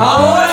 Ahora